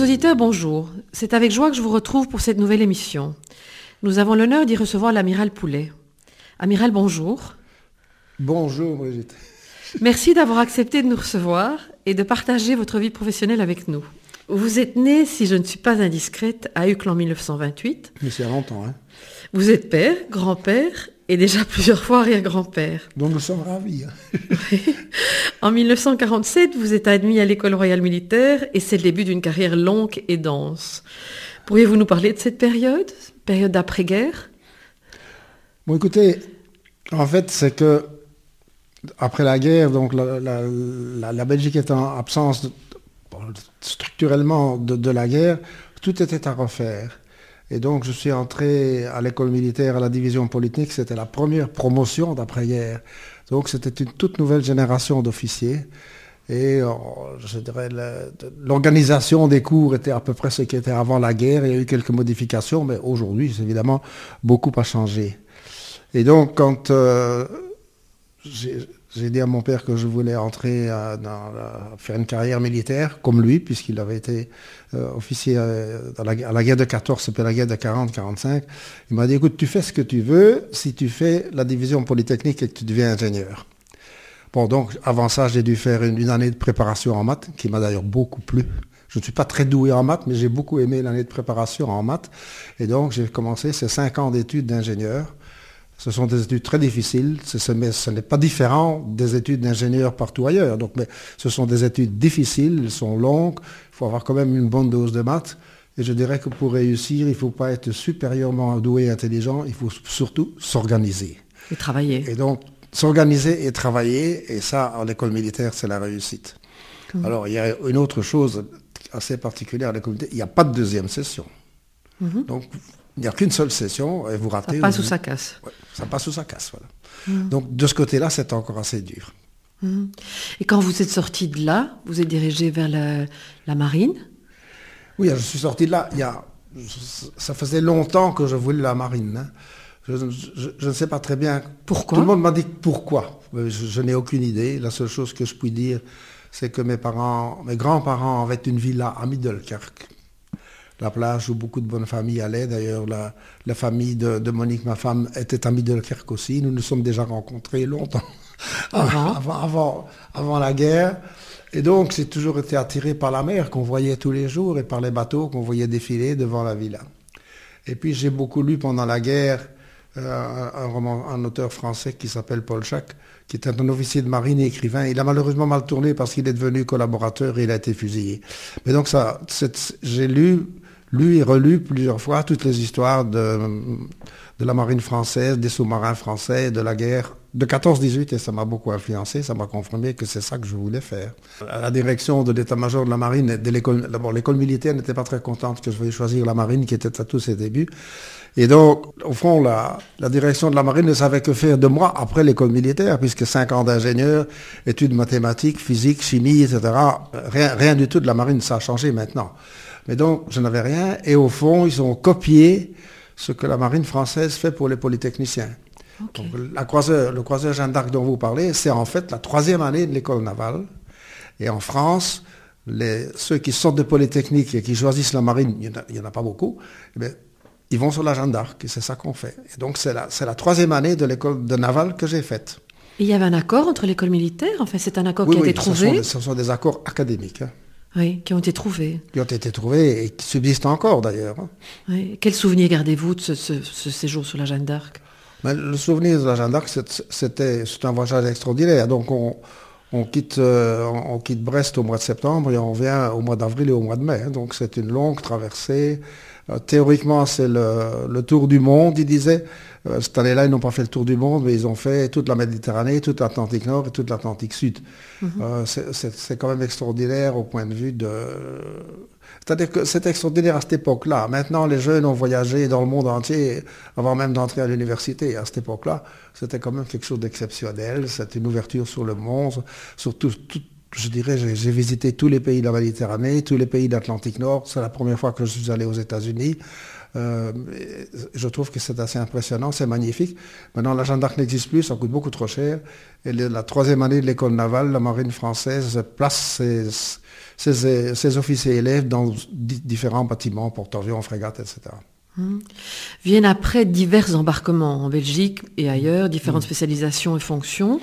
Auditeurs, bonjour. C'est avec joie que je vous retrouve pour cette nouvelle émission. Nous avons l'honneur d'y recevoir l'amiral Poulet. Amiral, bonjour. Bonjour Brigitte. Merci d'avoir accepté de nous recevoir et de partager votre vie professionnelle avec nous. Vous êtes né, si je ne suis pas indiscrète, à Uccle en 1928. Mais c'est a longtemps, hein. Vous êtes père, grand-père et déjà plusieurs fois arrière-grand-père. Donc nous sommes ravis. hein. En 1947, vous êtes admis à l'école royale militaire et c'est le début d'une carrière longue et dense. Pourriez-vous nous parler de cette période, période d'après-guerre? Bon, écoutez, en fait, c'est que après la guerre, donc la, la- la- la Belgique est en absence de- structurellement de, de la guerre, tout était à refaire. Et donc, je suis entré à l'école militaire, à la division polytechnique. C'était la première promotion d'après-guerre. Donc, c'était une toute nouvelle génération d'officiers. Et euh, je dirais, l'organisation des cours était à peu près ce qui était avant la guerre. Il y a eu quelques modifications, mais aujourd'hui, évidemment, beaucoup a changé. Et donc, quand euh, j'ai dit à mon père que je voulais entrer euh, dans la- faire une carrière militaire, comme lui, puisqu'il avait été euh, officier euh, à la guerre de 14, c'était la guerre de 40-45. Il m'a dit, écoute, tu fais ce que tu veux si tu fais la division polytechnique et que tu deviens ingénieur. Bon, donc, avant ça, j'ai dû faire une, une année de préparation en maths, qui m'a d'ailleurs beaucoup plu. Je ne suis pas très doué en maths, mais j'ai beaucoup aimé l'année de préparation en maths. Et donc, j'ai commencé ces cinq ans d'études d'ingénieur. Ce sont des études très difficiles, ce, ce- mais ce n'est pas différent des études d'ingénieur partout ailleurs. Donc, mais ce sont des études difficiles, elles sont longues, il faut avoir quand même une bonne dose de maths. Et je dirais que pour réussir, il ne faut pas être supérieurement doué et intelligent, il faut surtout s'organiser. Et travailler. Et donc, s'organiser et travailler, et ça, en école militaire, c'est la réussite. Alors, il y a une autre chose assez particulière à l'école militaire, il n'y a pas de deuxième session. Donc, il n'y a qu'une seule session, et vous ratez... Ça passe ou ça casse. Ouais, ça passe ou ça casse, voilà. Donc, de ce côté-là, c'est encore assez dur. Et quand vous êtes sorti de là, vous êtes dirigé vers la, la marine? Oui, je suis sorti de là, il y a... Ça faisait longtemps que je voulais la marine. hein. Je, je- je ne sais pas très bien Pourquoi? Tout le monde m'a dit pourquoi? Euh, Je, je n'ai aucune idée. La seule chose que je puis dire, c'est que mes parents, mes grands-parents avaient une villa à Middelkerk. La plage où beaucoup de bonnes familles allaient. D'ailleurs, la, la famille de, de Monique, ma femme, était à Middelkerk aussi. Nous nous sommes déjà rencontrés longtemps. Avant avant, avant, avant la guerre. Et donc, j'ai toujours été attiré par la mer qu'on voyait tous les jours et par les bateaux qu'on voyait défiler devant la villa. Et puis, j'ai beaucoup lu pendant la guerre euh, un, roman, un auteur français qui s'appelle Paul Jacques, qui était un officier de marine et écrivain. Il a malheureusement mal tourné parce qu'il est devenu collaborateur et il a été fusillé. Mais donc, ça, j'ai lu, lu et relu plusieurs fois toutes les histoires de, de la marine française, des sous-marins français, de la guerre de 14-18 et ça m'a beaucoup influencé, ça m'a confirmé que c'est ça que je voulais faire. La direction de l'état-major de la marine, l'école, d'abord l'école militaire n'était pas très contente que je veuille choisir la marine qui était à tous ses débuts. Et donc, au fond, la, la direction de la marine ne savait que faire de moi après l'école militaire, puisque cinq ans d'ingénieur, études mathématiques, physique, chimie, etc. Rien du tout de la marine, ça a changé maintenant. Mais donc, je n'avais rien, et au fond, ils ont copié ce que la marine française fait pour les polytechniciens. Donc, la croiseur, le croiseur Jeanne d'Arc dont vous parlez, c'est en fait la troisième année de l'école navale. Et en France, les- ceux qui sortent de Polytechnique et qui choisissent la marine, il n'y en, a- en pas beaucoup, eh bien, ils vont sur la Jeanne d'Arc, et c'est ça qu'on fait. Et donc c'est la, troisième année de l'école de navale que j'ai faite. Il y avait un accord entre l'école militaire? Enfin, c'est un accord Oui, qui a oui, été ce sont, trouvé. des, ce sont des accords académiques, hein, Oui, qui ont été trouvés. qui ont été trouvés et qui subsistent encore d'ailleurs. hein. Oui. Quel souvenir gardez-vous de ce, ce- ce séjour sur la Jeanne d'Arc? Mais le souvenir de la Jeanne d'Arc, c'est- c'était un voyage extraordinaire. Donc on, on quitte, euh, on quitte Brest au mois de septembre et on revient au mois d'avril et au mois de mai. hein. Donc c'est une longue traversée. Euh, théoriquement, c'est le, le tour du monde, il disait. Euh, cette année-là, ils n'ont pas fait le tour du monde, mais ils ont fait toute la Méditerranée, toute l'Atlantique Nord et toute l'Atlantique Sud. Euh, c'est- quand même extraordinaire au point de vue de... C'est-à-dire que c'est extraordinaire à cette époque-là. Maintenant, les jeunes ont voyagé dans le monde entier avant même d'entrer à l'université. À cette époque-là, c'était quand même quelque chose d'exceptionnel. C'était une ouverture sur le monde, sur tout- tout- je dirais, j'ai visité tous les pays de la Méditerranée, tous les pays d'Atlantique Nord. C'est la première fois que je suis allé aux États-Unis. Euh, je trouve que c'est assez impressionnant, c'est magnifique. Maintenant, la Jeanne d'Arc n'existe plus, ça coûte beaucoup trop cher. Et la troisième année de l'école navale, la marine française place ses, officiers élèves dans différents bâtiments, porte-avions, frégates, etc. Mmh. Viennent après divers embarquements en Belgique et ailleurs, différentes mmh. spécialisations et fonctions,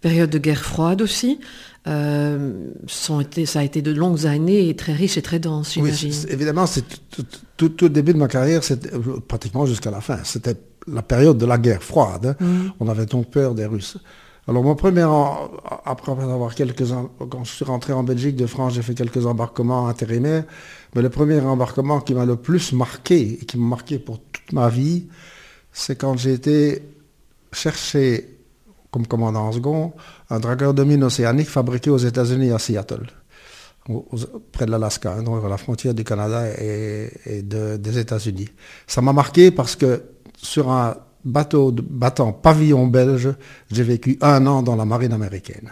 période de guerre froide aussi. Euh, ça a été de longues années et très riches et très denses, j'imagine. Oui, évidemment, c'est tout, le début de ma carrière, euh, pratiquement jusqu'à la fin. C'était la période de la guerre froide. Hein. Mmh. On avait donc peur des Russes. Alors mon premier, après avoir quelques quand je suis rentré en Belgique de France, j'ai fait quelques embarquements intérimaires, mais le premier embarquement qui m'a le plus marqué et qui m'a marqué pour toute ma vie, c'est quand j'ai été chercher comme commandant second un dragueur de mine océanique fabriqué aux États-Unis à Seattle, près de l'Alaska, hein, donc à la frontière du Canada et, des États-Unis. Ça m'a marqué parce que sur un bateau de, battant pavillon belge, j'ai vécu un an dans la marine américaine.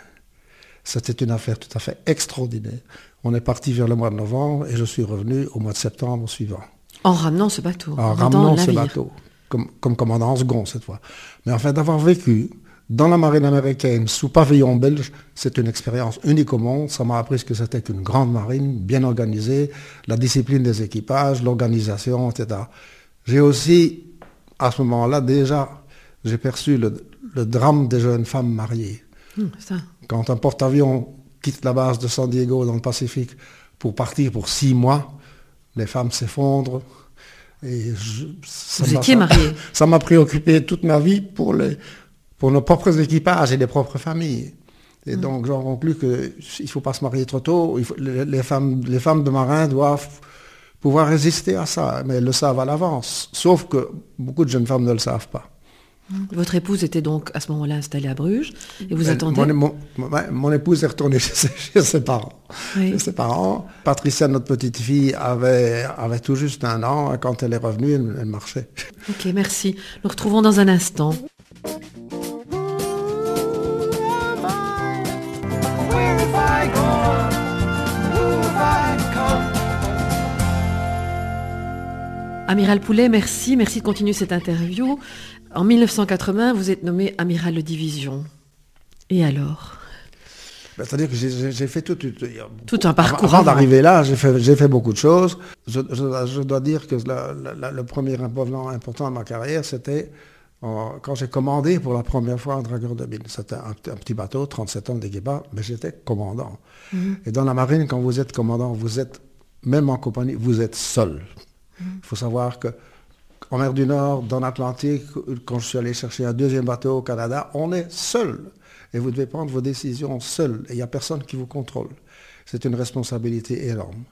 C'était une affaire tout à fait extraordinaire. On est parti vers le mois de novembre et je suis revenu au mois de septembre suivant. En ramenant ce bateau. En, ramenant ce bateau, comme, comme commandant second cette fois. Mais en fait, d'avoir vécu dans la marine américaine, sous pavillon belge, c'est une expérience unique au monde. Ça m'a appris ce que c'était qu'une grande marine, bien organisée, la discipline des équipages, l'organisation, etc. J'ai aussi, à ce moment-là, déjà, j'ai perçu le, drame des jeunes femmes mariées. Hmm, Quand un porte-avions quitte la base de San Diego dans le Pacifique pour partir pour six mois, les femmes s'effondrent. Et Vous étiez marié Ça m'a préoccupé toute ma vie pour les, pour nos propres équipages et les propres familles. Et mm. donc j'en conclus qu'il ne faut pas se marier trop tôt. les, femmes, les femmes de marins doivent pouvoir résister à ça, mais elles le savent à l'avance. Sauf que beaucoup de jeunes femmes ne le savent pas. Mm. Votre épouse était donc à ce moment-là installée à Bruges et vous attendez mon, mon, épouse est retournée chez ses, parents. ses parents. Patricia, notre petite fille, avait, avait tout juste un an. Quand elle est revenue, elle, elle marchait. Ok, merci. Nous retrouvons dans un instant. Amiral Poulet, merci, merci de continuer cette interview. En 1980, vous êtes nommé amiral de division. Et alors? Ben, C'est-à-dire que j'ai fait tout, tout, un parcours. Avant, d'arriver là, j'ai fait, fait, beaucoup de choses. Je, dois dire que le premier événement important de ma carrière, c'était quand j'ai commandé pour la première fois un dragueur de mine. C'était un, petit bateau, 37 ans d'équipage, mais j'étais commandant. Mhm. Et dans la marine, quand vous êtes commandant, vous êtes, même en compagnie, vous êtes seul. Il faut savoir que en mer du Nord, dans l'Atlantique, quand je suis allé chercher un deuxième bateau au Canada, on est seul. Et vous devez prendre vos décisions seul. Et il n'y a personne qui vous contrôle. C'est une responsabilité énorme.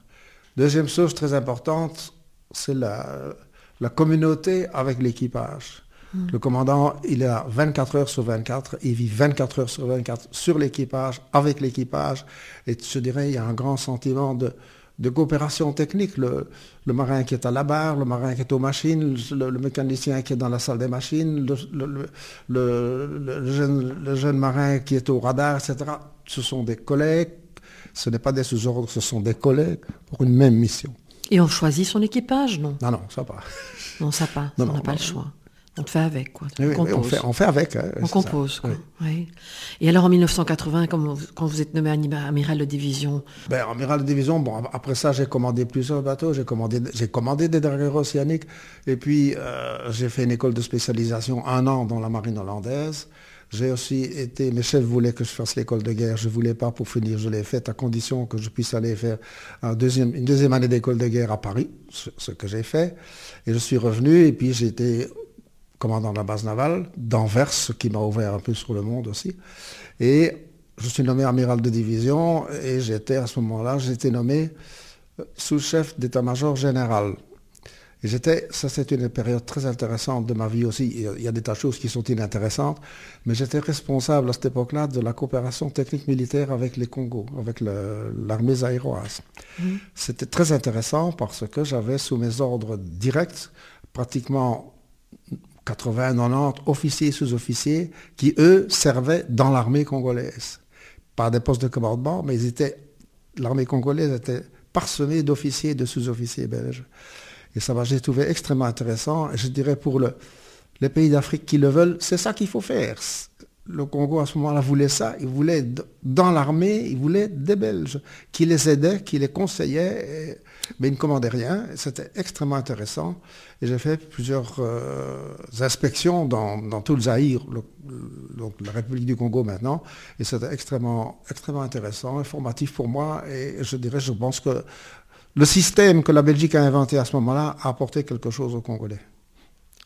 Deuxième chose très importante, c'est la, la communauté avec l'équipage. Hmm. Le commandant, il est là 24 heures sur 24, il vit 24 heures sur 24 sur l'équipage, avec l'équipage. Et je dirais, il y a un grand sentiment de, de coopération technique. Le, marin qui est à la barre, le marin qui est aux machines, le, mécanicien qui est dans la salle des machines, le, jeune, marin qui est au radar, etc. Ce sont des collègues, ce n'est pas des sous-ordres, ce sont des collègues pour une même mission. Et on choisit son équipage, non? Non, non, ça pas. Non, ça pas, on n'a pas le choix. On fait avec, quoi. on, fait, avec. Hein, on compose, quoi. Et alors, en 1980, quand vous, quand vous êtes nommé amiral de division? Ben, Amiral de division, bon, après ça, j'ai commandé plusieurs bateaux, j'ai commandé, j'ai commandé des dragueurs océaniques, et puis euh, j'ai fait une école de spécialisation un an dans la marine hollandaise. J'ai aussi été, mes chefs voulaient que je fasse l'école de guerre, je ne voulais pas pour finir, je l'ai fait à condition que je puisse aller faire un deuxième, une deuxième année d'école de guerre à Paris, ce, ce que j'ai fait. Et je suis revenu, et puis j'ai été commandant de la base navale d'Anvers, ce qui m'a ouvert un peu sur le monde aussi. Et je suis nommé amiral de division et j'étais à ce moment-là, j'étais nommé euh, sous-chef d'état-major général. Et j'étais, ça c'est une période très intéressante de ma vie aussi. Il y a des tas de choses qui sont inintéressantes, mais j'étais responsable à cette époque-là de la coopération technique militaire avec les Congos, avec l'armée zaïroise. Mmh. C'était très intéressant parce que j'avais sous mes ordres directs pratiquement 80, 90 officiers, sous-officiers qui, eux, servaient dans l'armée congolaise. pas des postes de commandement, mais l'armée congolaise était parsemée d'officiers et de sous-officiers belges. Et ça j'ai trouvé extrêmement intéressant. Je dirais pour le, les pays d'Afrique qui le veulent, c'est ça qu'il faut faire. Le Congo à ce moment-là voulait ça, il voulait dans l'armée, il voulait des Belges qui les aidaient, qui les conseillaient, mais ils ne commandaient rien. C'était extrêmement intéressant. Et j'ai fait plusieurs euh, inspections dans, tout le Zaïre, donc la République du Congo maintenant, et c'était extrêmement, extrêmement intéressant, informatif pour moi. Et je dirais, je pense que le système que la Belgique a inventé à ce moment-là a apporté quelque chose aux Congolais.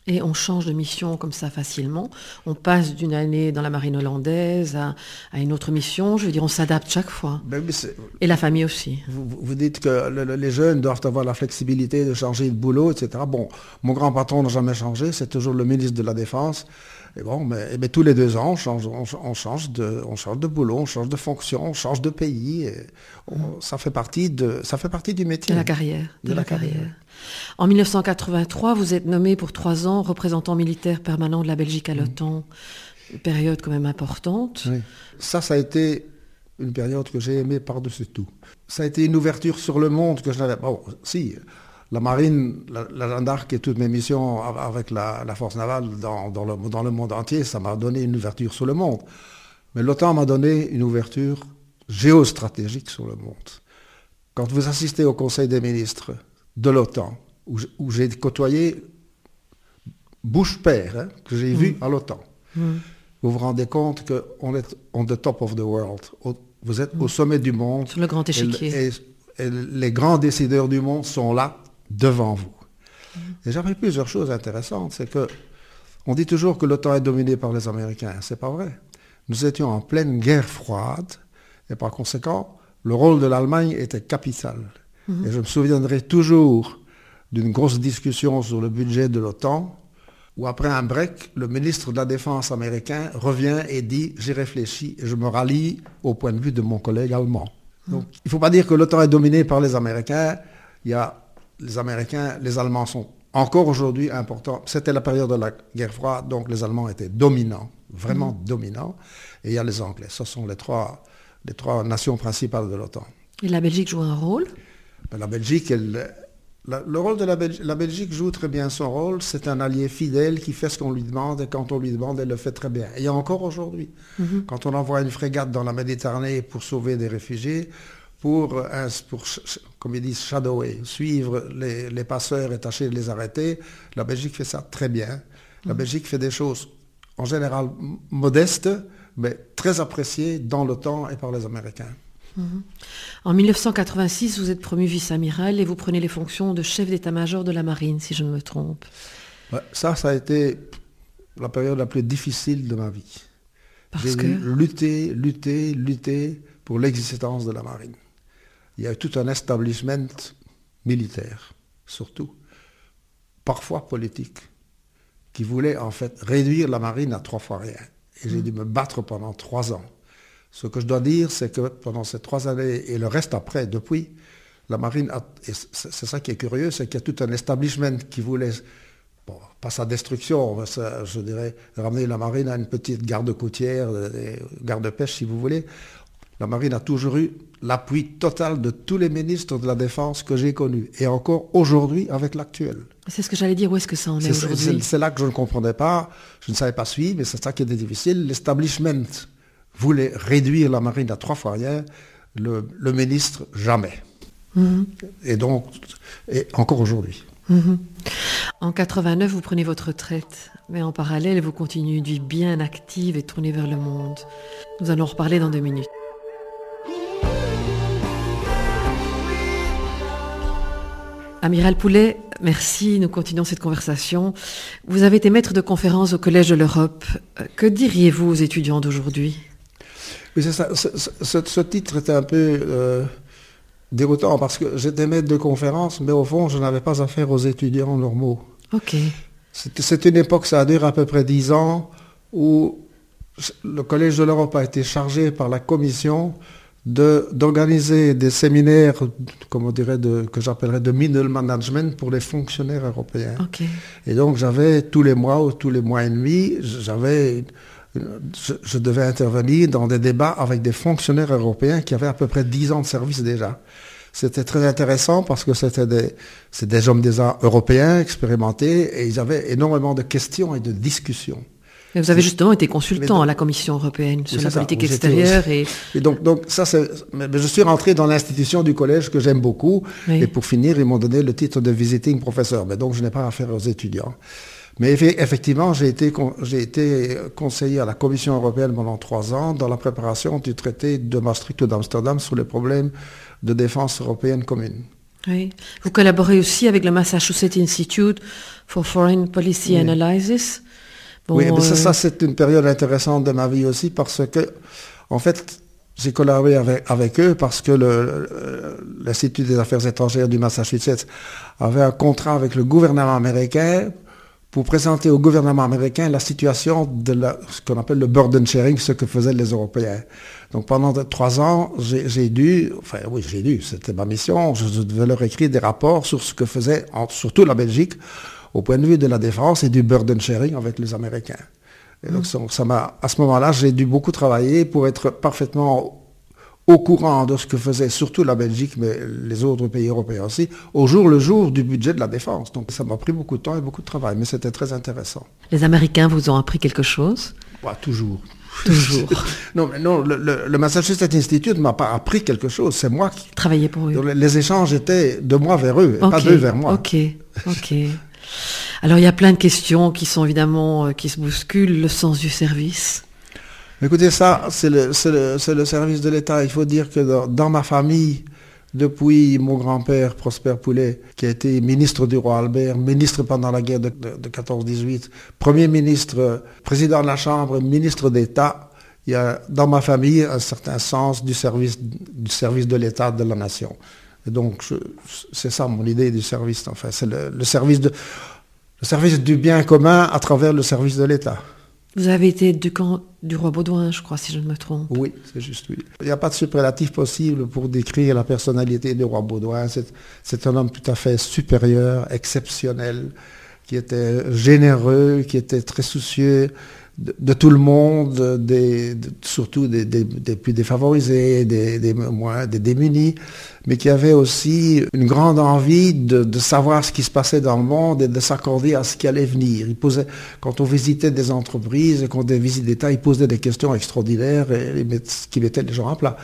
Et on change de mission comme ça facilement. On passe d'une année dans la marine hollandaise à, une autre mission. Je veux dire, on s'adapte chaque fois. Ben Et la famille aussi. Vous, dites que les jeunes doivent avoir la flexibilité de changer de boulot, etc. Bon, mon grand patron n'a jamais changé. C'est toujours le ministre de la Défense. Et bon, mais, tous les deux ans, on change, on, change de, on change de boulot, on change de fonction, on change de pays. ça, fait partie de, ça fait partie du métier. De la carrière. De, la, carrière. En 1983, vous êtes nommé pour trois ans représentant militaire permanent de la Belgique à l'OTAN. Période quand même importante. Ça, ça a été une période que j'ai aimée par-dessus tout. Ça a été une ouverture sur le monde que je n'avais pas. Bon, si, la marine, la, gendarme et toutes mes missions avec la, force navale dans, le, dans, le, monde entier, ça m'a donné une ouverture sur le monde. Mais l'OTAN m'a donné une ouverture géostratégique sur le monde. Quand vous assistez au Conseil des ministres de l'OTAN, où, j'ai côtoyé Bush-père, hein, que j'ai vu mm. à l'OTAN. Mm. Vous vous rendez compte qu'on est on the top of the world. vous êtes au mm. sommet du monde. Sur le grand échiquier. Et, les grands décideurs du monde sont là, devant vous. Et j'ai appris plusieurs choses intéressantes. C'est que on dit toujours que l'OTAN est dominé par les Américains. C'est pas vrai. Nous étions en pleine guerre froide et par conséquent, le rôle de l'Allemagne était capital. Mhm. Et je me souviendrai toujours d'une grosse discussion sur le budget de l'OTAN, où après un break, le ministre de la Défense américain revient et dit J'ai réfléchi et je me rallie au point de vue de mon collègue allemand. Mhm. Donc, il ne faut pas dire que l'OTAN est dominé par les Américains. Il y a les Américains, les Allemands sont encore aujourd'hui importants. C'était la période de la guerre froide, donc les Allemands étaient dominants, vraiment mhm. dominants. Et il y a les Anglais. Ce sont les trois, les trois nations principales de l'OTAN. Et la Belgique joue un rôle? La Belgique, le rôle de la Belgique, la Belgique joue très bien son rôle. C'est un allié fidèle qui fait ce qu'on lui demande et quand on lui demande, elle le fait très bien. Et encore aujourd'hui, mhm. quand on envoie une frégate dans la Méditerranée pour sauver des réfugiés, pour, pour comme ils disent, shadower, suivre les, passeurs et tâcher de les arrêter, la Belgique fait ça très bien. La mhm. Belgique fait des choses en général modestes, mais très appréciées dans le temps et par les Américains. Mhm. En 1986, vous êtes promu vice-amiral et vous prenez les fonctions de chef d'état-major de la marine, si je ne me trompe. ça, ça a été la période la plus difficile de ma vie. J'ai que... lutté, lutter, lutter pour l'existence de la marine. Il y a eu tout un establishment militaire, surtout, parfois politique, qui voulait en fait réduire la marine à trois fois rien. Et j'ai mhm. dû me battre pendant trois ans ce que je dois dire, c'est que pendant ces trois années et le reste après, depuis, la marine, c'est ça qui est curieux, c'est qu'il y a tout un establishment qui voulait, bon, pas sa destruction, je dirais, ramener la marine à une petite garde côtière, garde pêche si vous voulez. La marine a toujours eu l'appui total de tous les ministres de la Défense que j'ai connus, et encore aujourd'hui avec l'actuel. C'est ce que j'allais dire, où est-ce que ça en est, aujourd'hui? C'est là que je ne comprenais pas, je ne savais pas suivre, mais c'est ça qui était difficile. L'establishment voulait réduire la marine à trois fois rien, le, ministre jamais. Mhm. Et donc, et encore aujourd'hui. Mhm. En 89, vous prenez votre retraite, mais en parallèle, vous continuez une vie bien active et tournée vers le monde. Nous allons en reparler dans deux minutes. Amiral Poulet, merci. Nous continuons cette conversation. Vous avez été maître de conférence au Collège de l'Europe. Que diriez-vous aux étudiants d'aujourd'hui? Oui, c'est ça. Ce, titre était un peu euh, déroutant parce que j'étais maître de conférence, mais au fond, je n'avais pas affaire aux étudiants normaux. Ok. C'est une époque, ça a duré à peu près dix ans, où le Collège de l'Europe a été chargé par la Commission d'organiser des séminaires, comme on dirait, de, que j'appellerais de middle management pour les fonctionnaires européens. Et donc j'avais tous les mois ou tous les mois et demi, j'avais je, devais intervenir dans des débats avec des fonctionnaires européens qui avaient à peu près 10 ans de service déjà. C'était très intéressant parce que c'était des, des hommes des européens expérimentés et ils avaient énormément de questions et de discussions. Vous avez justement été consultant à la Commission européenne sur la politique extérieure. Et... donc, donc ça, je suis rentré dans l'institution du collège que j'aime beaucoup. Et pour finir, ils m'ont donné le titre de visiting professeur. Mais donc, je n'ai pas affaire aux étudiants. Mais effectivement, j'ai été, j'ai été conseiller à la Commission européenne pendant trois ans dans la préparation du traité de Maastricht ou d'Amsterdam sur les problèmes de défense européenne commune. Oui. Vous collaborez aussi avec le Massachusetts Institute for Foreign Policy Analysis. Oui, mais ça, ça c'est une période intéressante de ma vie aussi parce que, en fait, j'ai collaboré avec, avec, eux parce que l'Institut des affaires étrangères du Massachusetts avait un contrat avec le gouvernement américain pour présenter au gouvernement américain la situation de ce qu'on appelle le burden sharing, ce que faisaient les Européens. Donc pendant trois ans, j'ai dû, enfin oui, j'ai dû, c'était ma mission, je devais leur écrire des rapports sur ce que faisait surtout la Belgique au point de vue de la défense et du burden sharing avec les Américains. Et donc mmh. ça m'a, à ce moment-là, j'ai dû beaucoup travailler pour être parfaitement au courant de ce que faisait surtout la Belgique, mais les autres pays européens aussi, au jour le jour du budget de la défense. Donc ça m'a pris beaucoup de temps et beaucoup de travail, mais c'était très intéressant. Les Américains vous ont appris quelque chose? Toujours. Toujours. non, mais non, le, Massachusetts Institute ne m'a pas appris quelque chose, c'est moi qui... Travaillais pour eux. Les échanges étaient de moi vers eux, et pas d'eux vers moi. Ok, ok. Alors il y a plein de questions qui sont évidemment, euh, qui se bousculent, le sens du service. Écoutez, ça, c'est le, service de l'État. Il faut dire que dans, ma famille, depuis mon grand-père Prosper Poulet, qui a été ministre du roi Albert, ministre pendant la guerre de, 14-18, premier ministre, président de la Chambre, ministre d'État, il y a dans ma famille un certain sens du service, du service de l'État de la nation. Et donc, c'est ça mon idée du service. Enfin, c'est le, service de, le service du bien commun à travers le service de l'État. Vous avez été du camp du roi Baudouin, je crois, si je ne me trompe. Oui, c'est juste, oui. Il n'y a pas de superlatif possible pour décrire la personnalité du roi Baudouin. C'est un homme tout à fait supérieur, exceptionnel, qui était généreux, qui était très soucieux de, tout le monde, des, surtout des, plus défavorisés, des, moins, des démunis, mais qui avait aussi une grande envie de, savoir ce qui se passait dans le monde et de s'accorder à ce qui allait venir. Quand on visitait des entreprises, quand on des visites d'État, il posait des questions extraordinaires et, qui mettaient les gens à plat.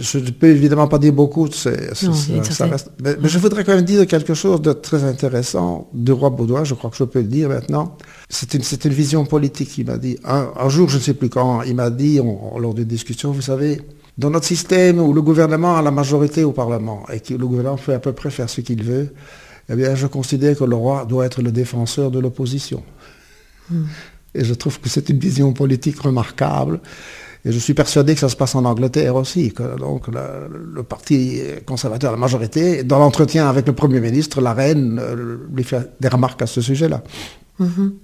Je ne peux évidemment pas dire beaucoup, mais, je voudrais quand même dire quelque chose de très intéressant de roi Baudouin, je crois que je peux le dire maintenant. C'est une, une, vision politique, il m'a dit. Un, jour, je ne sais plus quand, il m'a dit, lors d'une discussion, vous savez, dans notre système où le gouvernement a la majorité au Parlement et que le gouvernement peut à peu près faire ce qu'il veut, eh bien, je considère que le roi doit être le défenseur de l'opposition. Hmm. Et je trouve que c'est une vision politique remarquable. Et je suis persuadé que ça se passe en Angleterre aussi. Que, donc le, parti conservateur, la majorité, dans l'entretien avec le Premier ministre, la reine euh, lui fait des remarques à ce sujet-là. Mhm.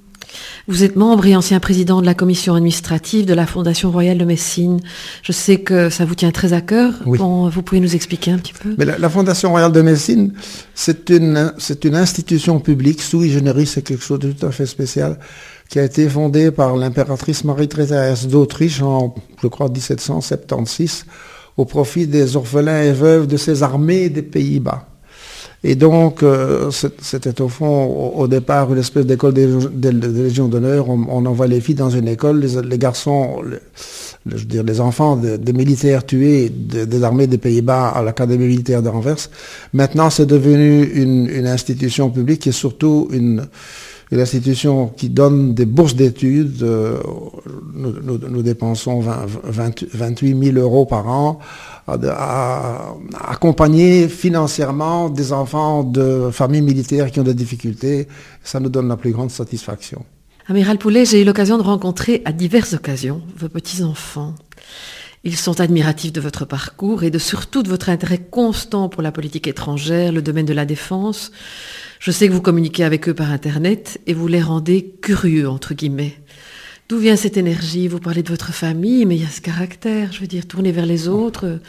Vous êtes membre et ancien président de la commission administrative de la Fondation royale de Messine. Je sais que ça vous tient très à cœur. vous pouvez nous expliquer un petit peu Mais la, Fondation royale de Messine, c'est une, c'est une institution publique, sui generis, c'est quelque chose de tout à fait spécial, qui a été fondée par l'impératrice Marie-Thérèse d'Autriche en, je crois, 1776, au profit des orphelins et veuves de ses armées des Pays-Bas. Et donc, euh, c'était au fond, au, départ, une espèce d'école de, Légion d'honneur. On, envoie les filles dans une école, les, garçons, je veux dire, les enfants des militaires tués des armées des Pays-Bas à l'Académie militaire d'Anvers. Maintenant, c'est devenu une, une, institution publique et surtout une, une institution qui donne des bourses d'études. Euh, nous, dépensons 28 000 euros par an à, accompagner financièrement des enfants de familles militaires qui ont des difficultés. Ça nous donne la plus grande satisfaction. Amiral Poulet, j'ai eu l'occasion de rencontrer à diverses occasions vos petits-enfants. Ils sont admiratifs de votre parcours et de surtout de votre intérêt constant pour la politique étrangère, le domaine de la défense. Je sais que vous communiquez avec eux par Internet et vous les rendez curieux, entre guillemets. D'où vient cette énergie? Vous parlez de votre famille, mais il y a ce caractère, je veux dire, tourner vers les autres.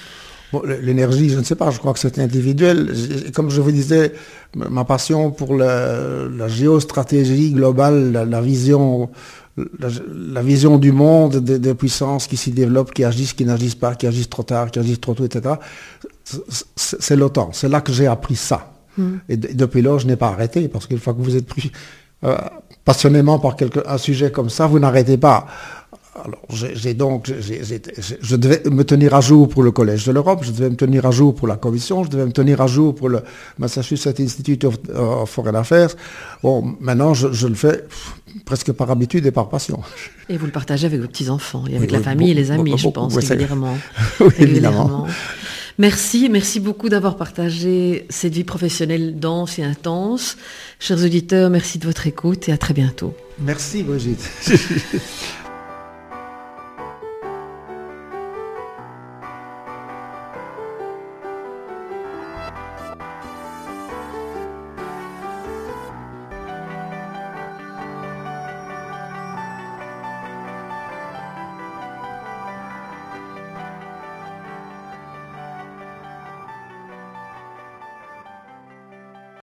l'énergie, je ne sais pas, je crois que c'est individuel. Comme je vous disais, ma passion pour la, géostratégie globale, la, vision, du monde, des, puissances qui s'y développent, qui agissent, qui n'agissent pas, qui agissent trop tard, qui agissent trop tôt, etc. C'est l'OTAN. C'est là que j'ai appris ça. Et, depuis lors, je n'ai pas arrêté, parce qu'une fois que vous êtes pris euh, passionnément par quelque, un sujet comme ça, vous n'arrêtez pas. Alors, j'ai donc, je devais me tenir à jour pour le Collège de l'Europe, je devais me tenir à jour pour la Commission, je devais me tenir à jour pour le Massachusetts Institute of, Foreign Affairs. Bon, maintenant, je, le fais presque par habitude et par passion. Et vous le partagez avec vos petits-enfants et avec la famille et les amis, je pense, régulièrement. oui, évidemment. Merci, merci beaucoup d'avoir partagé cette vie professionnelle dense et intense. Chers auditeurs, merci de votre écoute et à très bientôt. Merci Brigitte.